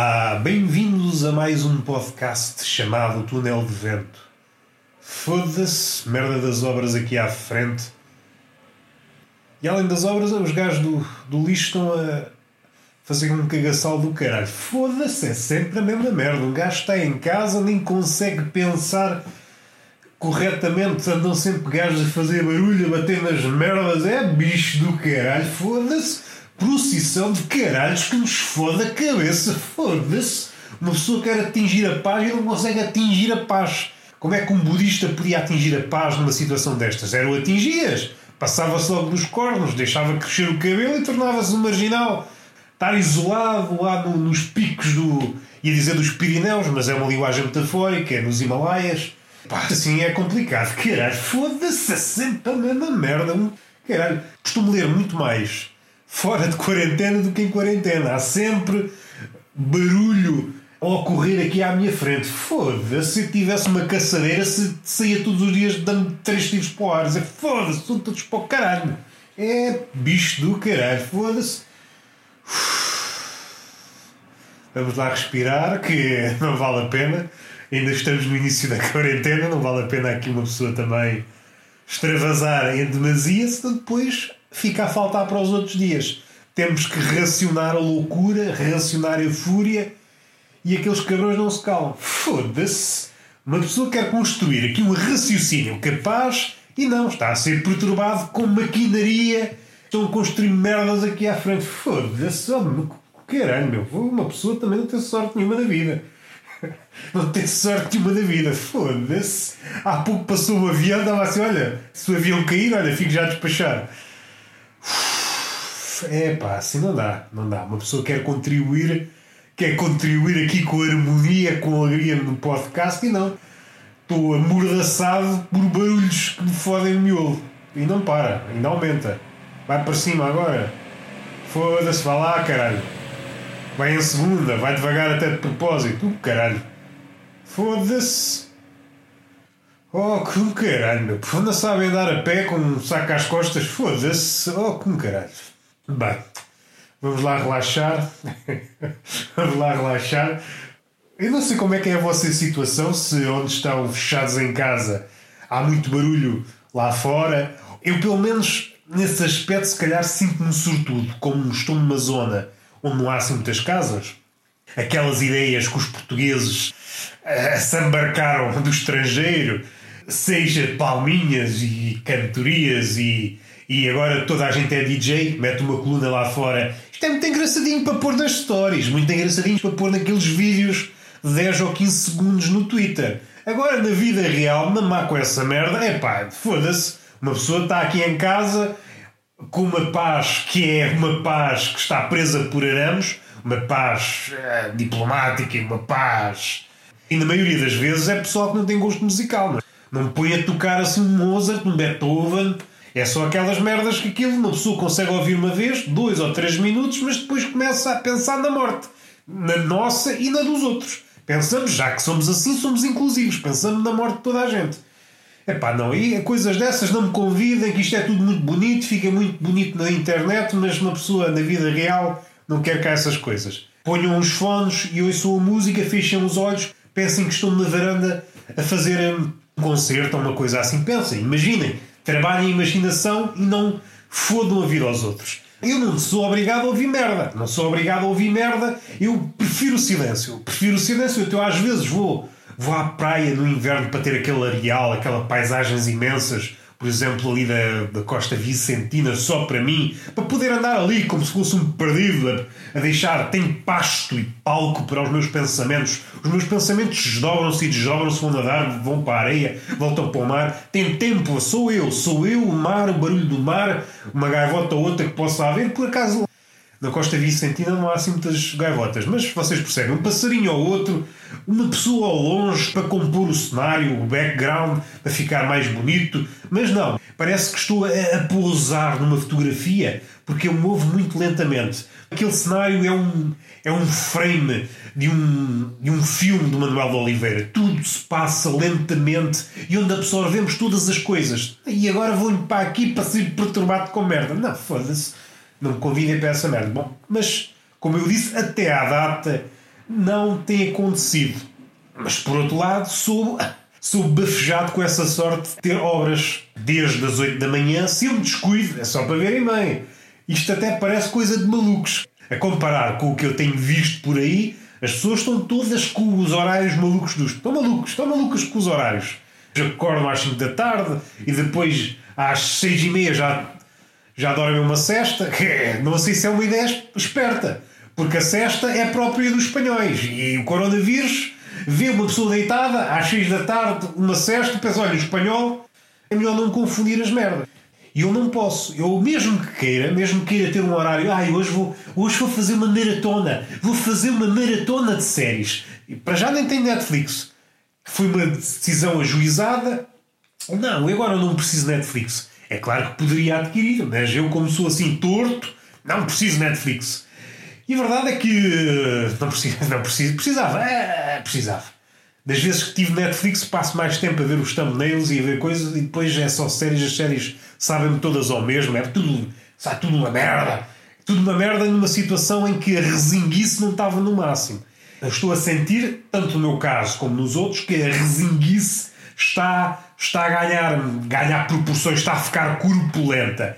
Olá, bem-vindos a mais um podcast chamado Túnel de Vento. Foda-se, merda das obras aqui à frente. E além das obras, os gajos do, do lixo estão a fazer um cagaçal do caralho. Foda-se, é sempre a mesma merda. Um gajo está em casa, nem consegue pensar corretamente, andam sempre gajos a fazer barulho, a bater nas merdas. É bicho do caralho, foda-se procissão de caralhos que nos foda a cabeça. Foda-se. Uma pessoa quer atingir a paz e não consegue atingir a paz. Como é que um budista podia atingir a paz numa situação destas? Era o atingias. Passava-se logo dos cornos, deixava crescer o cabelo e tornava-se um marginal. Estar isolado lá no, nos picos do. ia dizer dos Pirineus, mas é uma linguagem metafórica, é nos Himalaias. Pá, assim é complicado. Caralho, foda-se, é sempre a mesma merda. Caralho, costumo ler muito mais fora de quarentena do que em quarentena. Há sempre barulho a ocorrer aqui à minha frente. Foda-se, se eu tivesse uma caçadeira, se saía todos os dias dando três tiros para o ar. Foda-se, são todos para o caralho. É bicho do caralho, foda-se. Vamos lá respirar, que não vale a pena. Ainda estamos no início da quarentena, não vale a pena aqui uma pessoa também extravasar em demasia, senão depois fica a faltar para os outros dias. Temos que racionar a loucura, racionar a fúria e aqueles cabrões não se calam. Foda-se! Uma pessoa quer construir aqui um raciocínio capaz e não, está a ser perturbado com maquinaria. Estão a construir merdas aqui à frente. Foda-se! Oh, caralho, meu. Uma pessoa também não tem sorte nenhuma na vida. Não tem sorte nenhuma da vida. Foda-se. Há pouco passou um avião, estava assim: olha, se o avião cair, olha, fico já a despachar. É pá, assim não dá, não dá. Uma pessoa quer contribuir, quer contribuir aqui com harmonia, com alegria no podcast e não. Estou amordaçado por barulhos que me fodem o miolo. E não para, ainda aumenta. Vai para cima agora. Foda-se, vai lá, caralho. Vai em segunda, vai devagar até de propósito. Uh, caralho. Foda-se. Oh, como caralho, meu. Não sabem andar a pé com um saco às costas? Foda-se. Oh, como caralho. Bem, vamos lá relaxar. vamos lá relaxar. Eu não sei como é que é a vossa situação, se onde estão fechados em casa há muito barulho lá fora. Eu, pelo menos, nesse aspecto, se calhar sinto-me sortudo, como estou numa zona onde não há assim muitas casas. Aquelas ideias que os portugueses uh, se embarcaram do estrangeiro seja palminhas e cantorias e, e agora toda a gente é DJ, mete uma coluna lá fora. Isto é muito engraçadinho para pôr nas stories, muito engraçadinho para pôr naqueles vídeos de 10 ou 15 segundos no Twitter. Agora, na vida real, mamar com essa merda, é pá, foda-se. Uma pessoa está aqui em casa com uma paz que é uma paz que está presa por arames, uma paz é, diplomática uma paz. E na maioria das vezes é pessoal que não tem gosto musical, não é? Não põe a tocar assim um Mozart, um Beethoven. É só aquelas merdas que aquilo uma pessoa consegue ouvir uma vez, dois ou três minutos, mas depois começa a pensar na morte. Na nossa e na dos outros. Pensamos, já que somos assim, somos inclusivos. Pensamos na morte de toda a gente. Epá, não, e coisas dessas não me convidem, que isto é tudo muito bonito, fica muito bonito na internet, mas uma pessoa na vida real não quer cá essas coisas. Ponham uns fones e ouçam a música, fechem os olhos, pensem que estão na varanda a fazer um concerto ou uma coisa assim. Pensem, imaginem, trabalhem a imaginação e não fodam a vida aos outros. Eu não sou obrigado a ouvir merda. Não sou obrigado a ouvir merda. Eu prefiro o silêncio. Eu prefiro o silêncio. Então, às vezes, vou, vou à praia no inverno para ter aquele areal, aquelas paisagens imensas por exemplo, ali da, da Costa Vicentina, só para mim, para poder andar ali como se fosse um perdido, a, a deixar, tem pasto e palco para os meus pensamentos. Os meus pensamentos desdobram-se e desdobram-se, vão nadar, vão para a areia, voltam para o mar. Tem tempo, sou eu, sou eu, o mar, o barulho do mar, uma gaivota ou outra que possa haver, por acaso na Costa Vicentina não há assim muitas gaivotas, mas vocês percebem, um passarinho ou outro, uma pessoa ao longe para compor o cenário, o background, para ficar mais bonito, mas não, parece que estou a, a pousar numa fotografia, porque eu movo muito lentamente. Aquele cenário é um, é um frame de um, de um filme de Manuel de Oliveira. Tudo se passa lentamente e onde absorvemos todas as coisas. E agora vou-lhe para aqui para ser perturbado com merda. Não, foda-se não me convidem para essa merda. Bom, mas, como eu disse, até à data não tem acontecido. Mas por outro lado, sou, sou bafejado com essa sorte de ter obras desde as 8 da manhã, se eu me descuido, é só para verem bem. Isto até parece coisa de malucos. A comparar com o que eu tenho visto por aí, as pessoas estão todas com os horários malucos dos. Estão malucos, estão malucos com os horários. Acordam às 5 da tarde e depois às 6 e meia já, já dormem uma cesta. Não sei se é uma ideia esperta, porque a cesta é própria dos espanhóis e o coronavírus vê uma pessoa deitada às 6 da tarde, uma cesta, e pensa: olha, o espanhol é melhor não confundir as merdas. E eu não posso. Eu, mesmo que queira, mesmo que queira ter um horário, ai, hoje vou, hoje vou fazer uma maratona, vou fazer uma maratona de séries. E para já nem tem Netflix. Foi uma decisão ajuizada. Não, agora não preciso Netflix. É claro que poderia adquirir, mas eu, como sou assim torto, não preciso Netflix. E a verdade é que não preciso, não preciso, precisava, é, precisava. Das vezes que tive Netflix, passo mais tempo a ver os thumbnails e a ver coisas e depois é só séries. As séries sabem-me todas ao mesmo, é tudo, sabe, tudo uma merda. Tudo uma merda numa situação em que a resinguice não estava no máximo. Eu estou a sentir, tanto no meu caso como nos outros, que a resinguice está, está a ganhar, ganhar proporções, está a ficar corpulenta.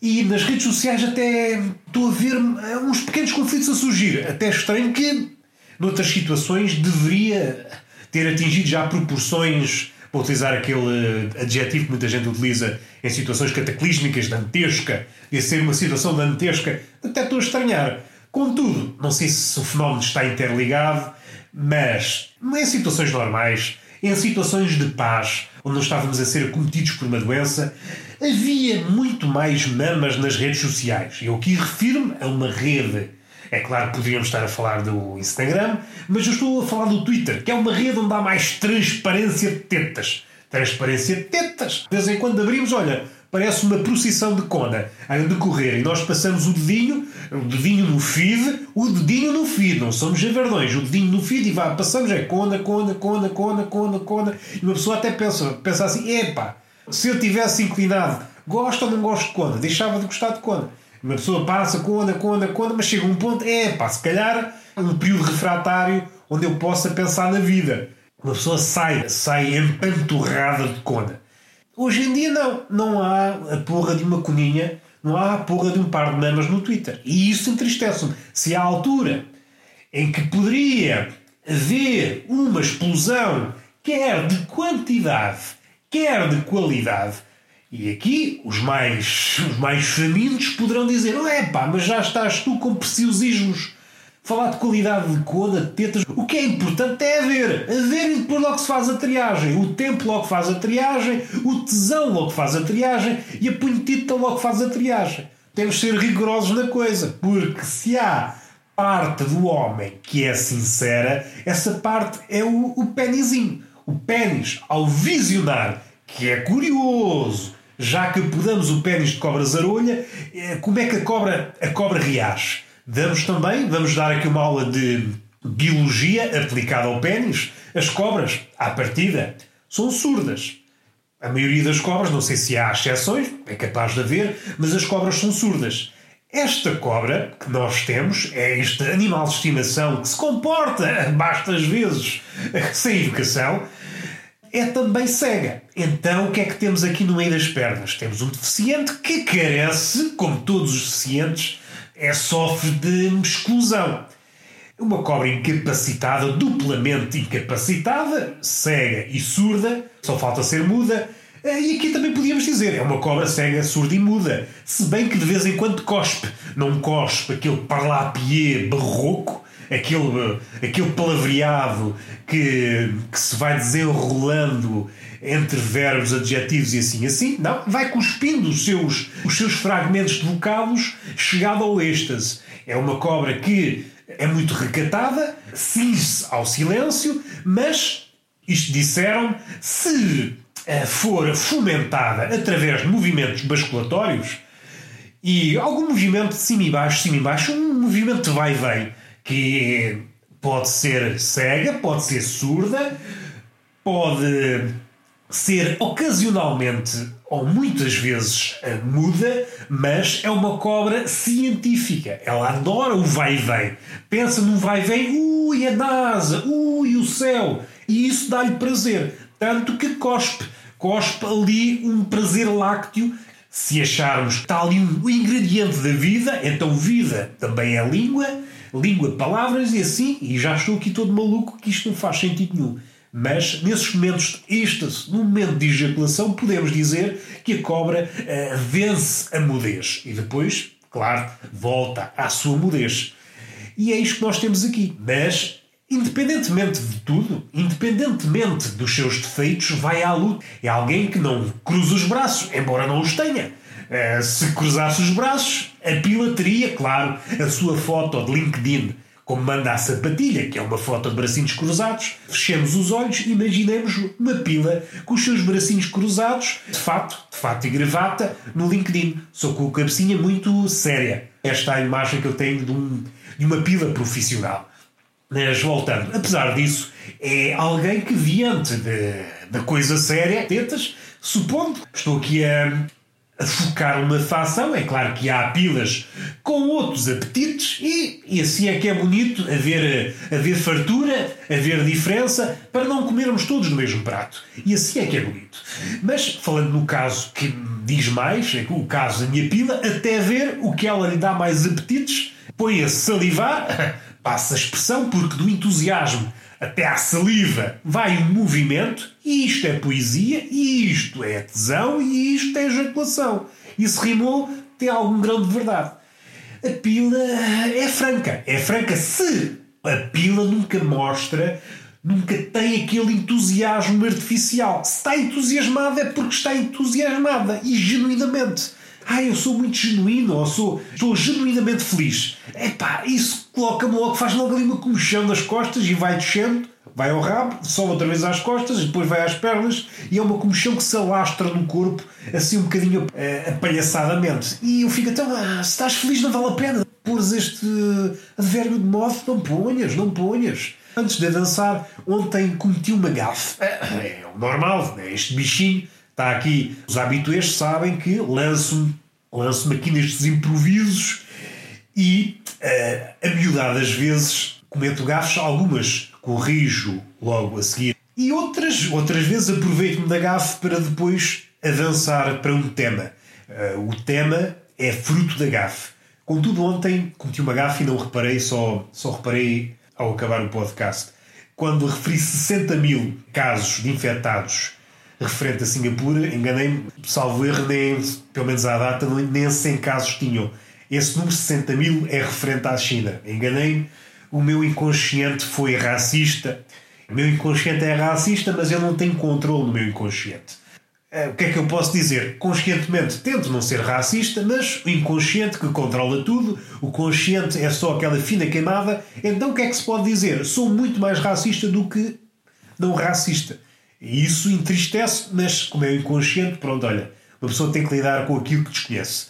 E nas redes sociais até estou a ver uns pequenos conflitos a surgir. Até estranho que, noutras situações, deveria ter atingido já proporções, para utilizar aquele adjetivo que muita gente utiliza em situações cataclísmicas, dantesca, e ser uma situação dantesca, até estou a estranhar. Contudo, não sei se o fenómeno está interligado, mas em situações normais, em situações de paz, onde não estávamos a ser acometidos por uma doença, havia muito mais mamas nas redes sociais. Eu aqui refiro-me a uma rede é claro que poderíamos estar a falar do Instagram, mas eu estou a falar do Twitter, que é uma rede onde há mais transparência de tetas. Transparência de tetas. De vez em quando abrimos, olha, parece uma procissão de cona a decorrer e nós passamos o dedinho, o dedinho no feed, o dedinho no feed, não somos javardões, o dedinho no feed e vá, passamos, é cona, cona, cona, cona, cona, cona, e uma pessoa até pensa, pensa assim, epá, se eu tivesse inclinado, gosto ou não gosto de cona, deixava de gostar de cona. Uma pessoa passa, conda, conda, conda, mas chega um ponto, é pá, se calhar um período refratário onde eu possa pensar na vida. Uma pessoa sai, sai empanturrada de conda. Hoje em dia não, não há a porra de uma coninha, não há a porra de um par de mamas no Twitter. E isso entristece-me. Se há altura em que poderia haver uma explosão, quer de quantidade, quer de qualidade, e aqui os mais, os mais famintos poderão dizer: é pá, mas já estás tu com preciosismos. Falar de qualidade de coda, de tetas. O que é importante é haver. Haver e depois logo se faz a triagem. O tempo logo faz a triagem. O tesão logo faz a triagem. E a punhetita logo faz a triagem. Temos de ser rigorosos na coisa. Porque se há parte do homem que é sincera, essa parte é o, o. O pênis, ao visionar, que é curioso, já que podamos o pênis de cobra zarolha, eh, como é que a cobra, a cobra reage? Damos também, vamos dar aqui uma aula de biologia aplicada ao pênis. As cobras, à partida, são surdas. A maioria das cobras, não sei se há exceções, é capaz de haver, mas as cobras são surdas. Esta cobra que nós temos é este animal de estimação que se comporta, bastas vezes, sem educação, é também cega. Então o que é que temos aqui no meio das pernas? Temos um deficiente que carece, como todos os deficientes, é, sofre de exclusão. Uma cobra incapacitada, duplamente incapacitada, cega e surda, só falta ser muda. E aqui também podíamos dizer, é uma cobra cega, surda e muda. Se bem que de vez em quando cospe. Não cospe aquele parlapier barroco, aquele, aquele palavreado que, que se vai desenrolando entre verbos, adjetivos e assim assim. Não, vai cuspindo os seus, os seus fragmentos de vocados chegado ao êxtase. É uma cobra que é muito recatada, cinge ao silêncio, mas, isto disseram, se eh, for fomentada através de movimentos basculatórios e algum movimento de cima e baixo, cima e baixo, um movimento de vai e vem, que pode ser cega, pode ser surda, pode ser ocasionalmente ou muitas vezes muda, mas é uma cobra científica. Ela adora o vai e vem. Pensa num vai e vem, ui, a NASA, ui, o céu. E isso dá-lhe prazer. Tanto que cospe. Cospe ali um prazer lácteo. Se acharmos que está ali um ingrediente da vida, então vida também é língua, língua, palavras e assim, e já estou aqui todo maluco que isto não faz sentido nenhum. Mas nesses momentos de êxtase, no momento de ejaculação, podemos dizer que a cobra uh, vence a mudez e depois, claro, volta à sua mudez. E é isto que nós temos aqui. Mas, independentemente de tudo, independentemente dos seus defeitos, vai à luta. É alguém que não cruza os braços, embora não os tenha. Uh, se cruzasse os braços, a pila teria, claro, a sua foto de LinkedIn como manda a sapatilha, que é uma foto de bracinhos cruzados, fechemos os olhos e imaginemos uma pila com os seus bracinhos cruzados, de fato, de fato e gravata, no LinkedIn, só com a cabecinha muito séria. Esta é a imagem que eu tenho de, um, de uma pila profissional. Mas voltando, apesar disso, é alguém que diante da coisa séria, tetas, supondo, estou aqui a a focar uma facção. É claro que há pilas com outros apetites e, e assim é que é bonito haver, haver fartura, haver diferença para não comermos todos no mesmo prato. E assim é que é bonito. Mas falando no caso que diz mais, é o caso da minha pila, até ver o que ela lhe dá mais apetites, põe a salivar, passa a expressão, porque do entusiasmo até à saliva vai um movimento, e isto é poesia, e isto é tesão, e isto é ejaculação. E se rimou, tem algum grão de verdade. A pila é franca. É franca se a pila nunca mostra, nunca tem aquele entusiasmo artificial. Se está entusiasmada é porque está entusiasmada e genuinamente. Ah, eu sou muito genuíno, ou sou, estou genuinamente feliz. Epá, isso coloca-me logo, faz logo ali uma comichão nas costas e vai descendo, vai ao rabo, sobe outra vez às costas e depois vai às pernas e é uma comichão que se alastra no corpo, assim um bocadinho uh, apalhaçadamente. E eu fico então, ah, se estás feliz não vale a pena pôres este advérbio de modo, não ponhas, não ponhas. Antes de dançar, ontem cometi uma gafe. É, é normal, é este bichinho Está aqui, os habituês sabem que lanço-me lanço aqui nestes improvisos e, uh, a miudar das vezes, cometo gafes, algumas corrijo logo a seguir e outras, outras vezes aproveito-me da gafe para depois avançar para um tema. Uh, o tema é fruto da gafe. Contudo, ontem cometi uma gafe e não reparei, só, só reparei ao acabar o podcast. Quando referi 60 mil casos de infectados referente a Singapura, enganei-me, salvo erro, nem, pelo menos à data, nem 100 casos tinham. Esse número 60 mil é referente à China. Enganei-me, o meu inconsciente foi racista. O meu inconsciente é racista, mas eu não tenho controle no meu inconsciente. Eh, o que é que eu posso dizer? Conscientemente tento não ser racista, mas o inconsciente que controla tudo, o consciente é só aquela fina queimada, então o que é que se pode dizer? Sou muito mais racista do que não racista. E isso entristece, mas como é inconsciente, pronto, olha, uma pessoa tem que lidar com aquilo que desconhece.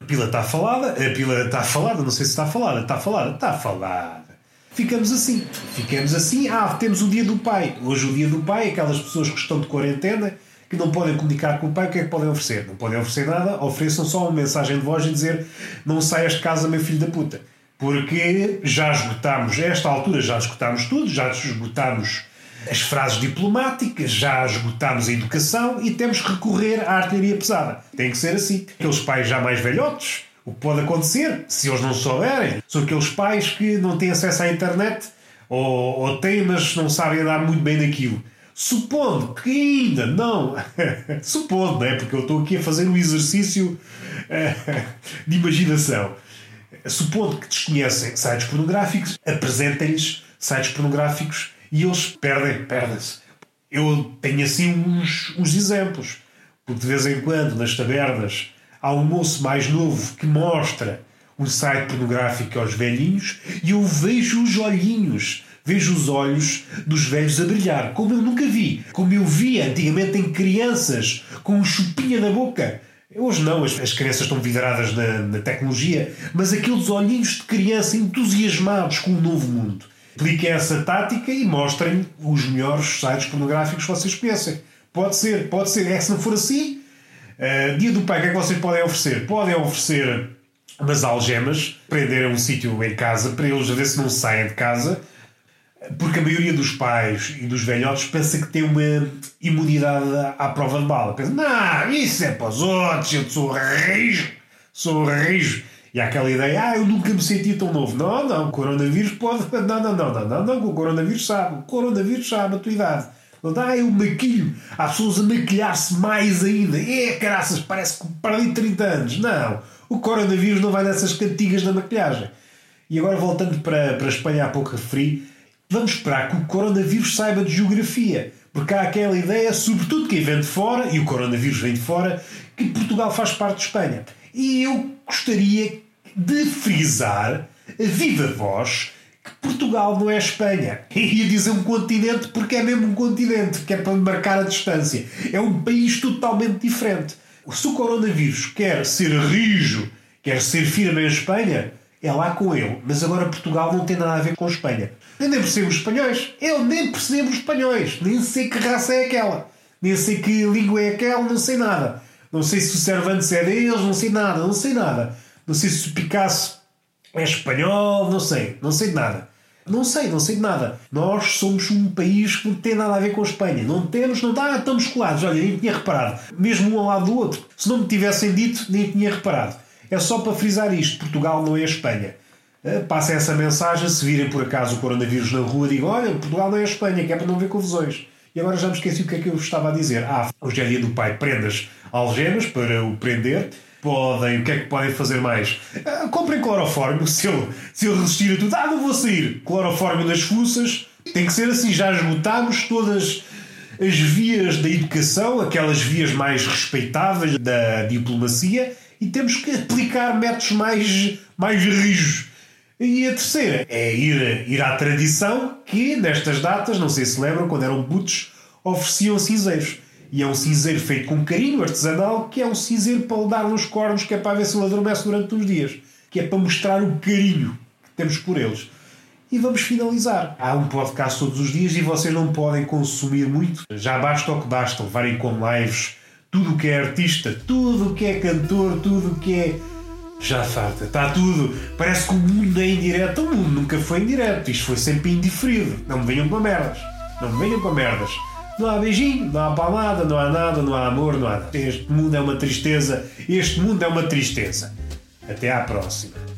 A pila está falada, a pila está falada, não sei se está falada, está falada, está falada. Ficamos assim, ficamos assim. Ah, temos o dia do pai. Hoje, o dia do pai, aquelas pessoas que estão de quarentena, que não podem comunicar com o pai, o que é que podem oferecer? Não podem oferecer nada, ofereçam só uma mensagem de voz e dizer: Não saias de casa, meu filho da puta. Porque já esgotámos, a esta altura já esgotámos tudo, já esgotámos as frases diplomáticas, já esgotámos a educação e temos que recorrer à artilharia pesada. Tem que ser assim. Aqueles pais já mais velhotes, o que pode acontecer, se eles não souberem, são aqueles pais que não têm acesso à internet ou, ou têm, mas não sabem dar muito bem daquilo. Supondo que ainda não. Supondo, não é? Porque eu estou aqui a fazer um exercício eh, de imaginação. Supondo que desconhecem sites pornográficos, apresentem-lhes sites pornográficos e eles perdem, perdem-se. Eu tenho assim uns, uns exemplos, porque de vez em quando nas tabernas há um moço mais novo que mostra um site pornográfico aos velhinhos e eu vejo os olhinhos, vejo os olhos dos velhos a brilhar, como eu nunca vi, como eu via antigamente em crianças com um chupinha na boca. Hoje não, as, as crianças estão vidradas na, na tecnologia, mas aqueles olhinhos de criança entusiasmados com o novo mundo. Apliquem essa tática e mostrem os melhores sites pornográficos que vocês conhecem. Pode ser, pode ser. É que se não for assim, uh, dia do pai, o que é que vocês podem oferecer? Podem oferecer umas algemas, prender a um sítio em casa para eles ver se não saem de casa, porque a maioria dos pais e dos velhotes pensa que tem uma imunidade à prova de bala. Pensa, não, isso é para os outros, eu sou rijo, sou rijo. E há aquela ideia, ah, eu nunca me senti tão novo. Não, não, o coronavírus pode. Não, não, não, não, não, não, o coronavírus sabe. O coronavírus sabe a tua idade. Não eu maquilho. Há pessoas a maquilhar-se mais ainda. É, caraças, parece que perdi 30 anos. Não, o coronavírus não vai nessas cantigas da maquilhagem. E agora, voltando para, para a Espanha, há pouco referi, vamos esperar que o coronavírus saiba de geografia. Porque há aquela ideia, sobretudo quem vem de fora, e o coronavírus vem de fora, que Portugal faz parte de Espanha. E eu gostaria de frisar a viva voz que Portugal não é Espanha. E ia dizer um continente porque é mesmo um continente, que é para marcar a distância. É um país totalmente diferente. Se o coronavírus quer ser rijo, quer ser firme em Espanha, é lá com ele. Mas agora Portugal não tem nada a ver com Espanha. Eu nem percebo os espanhóis. Eu nem percebo os espanhóis. Nem sei que raça é aquela. Nem sei que língua é aquela, não sei nada. Não sei se o Cervantes é deles, não sei nada, não sei nada. Não sei se o Picasso é espanhol, não sei, não sei de nada. Não sei, não sei de nada. Nós somos um país que não tem nada a ver com a Espanha. Não temos, não dá, estamos colados. Olha, nem tinha reparado. Mesmo um ao lado do outro. Se não me tivessem dito, nem tinha reparado. É só para frisar isto: Portugal não é a Espanha. Eh, passem essa mensagem. Se virem por acaso o coronavírus na rua, digam: Olha, Portugal não é a Espanha, que é para não ver confusões. E agora já me esqueci o que é que eu estava a dizer. Ah, hoje é dia do pai, prendas algemas para o prender. Podem, o que é que podem fazer mais? Uh, comprem clorofórmio, se ele, se ele resistir a tudo. Ah, não vou sair. Clorofórmio nas fuças. Tem que ser assim, já esgotámos todas as vias da educação, aquelas vias mais respeitáveis da diplomacia, e temos que aplicar métodos mais, mais rijos. E a terceira é ir, ir à tradição que, nestas datas, não sei se lembram, quando eram putos, ofereciam cinzeiros. E é um cinzeiro feito com carinho artesanal, que é um cinzeiro para lhe dar nos cornos, que é para ver se ele adormece durante uns dias. Que é para mostrar o carinho que temos por eles. E vamos finalizar. Há um podcast todos os dias e vocês não podem consumir muito. Já basta o que basta levarem com lives tudo o que é artista, tudo o que é cantor, tudo o que é já farta, está tudo. Parece que o mundo é indireto. O mundo nunca foi indireto. Isto foi sempre indiferido. Não me venham com merdas. Não me venham com merdas. Não há beijinho, não há palmada, não há nada, não há amor, não há. Este mundo é uma tristeza. Este mundo é uma tristeza. Até à próxima.